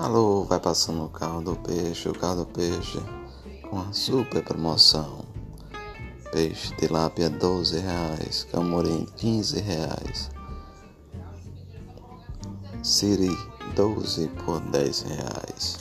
Alô, vai passando o carro do peixe, o carro do peixe com a super promoção. Peixe tilápia 12 reais, camorim 15 reais, siri 12 por 10 reais.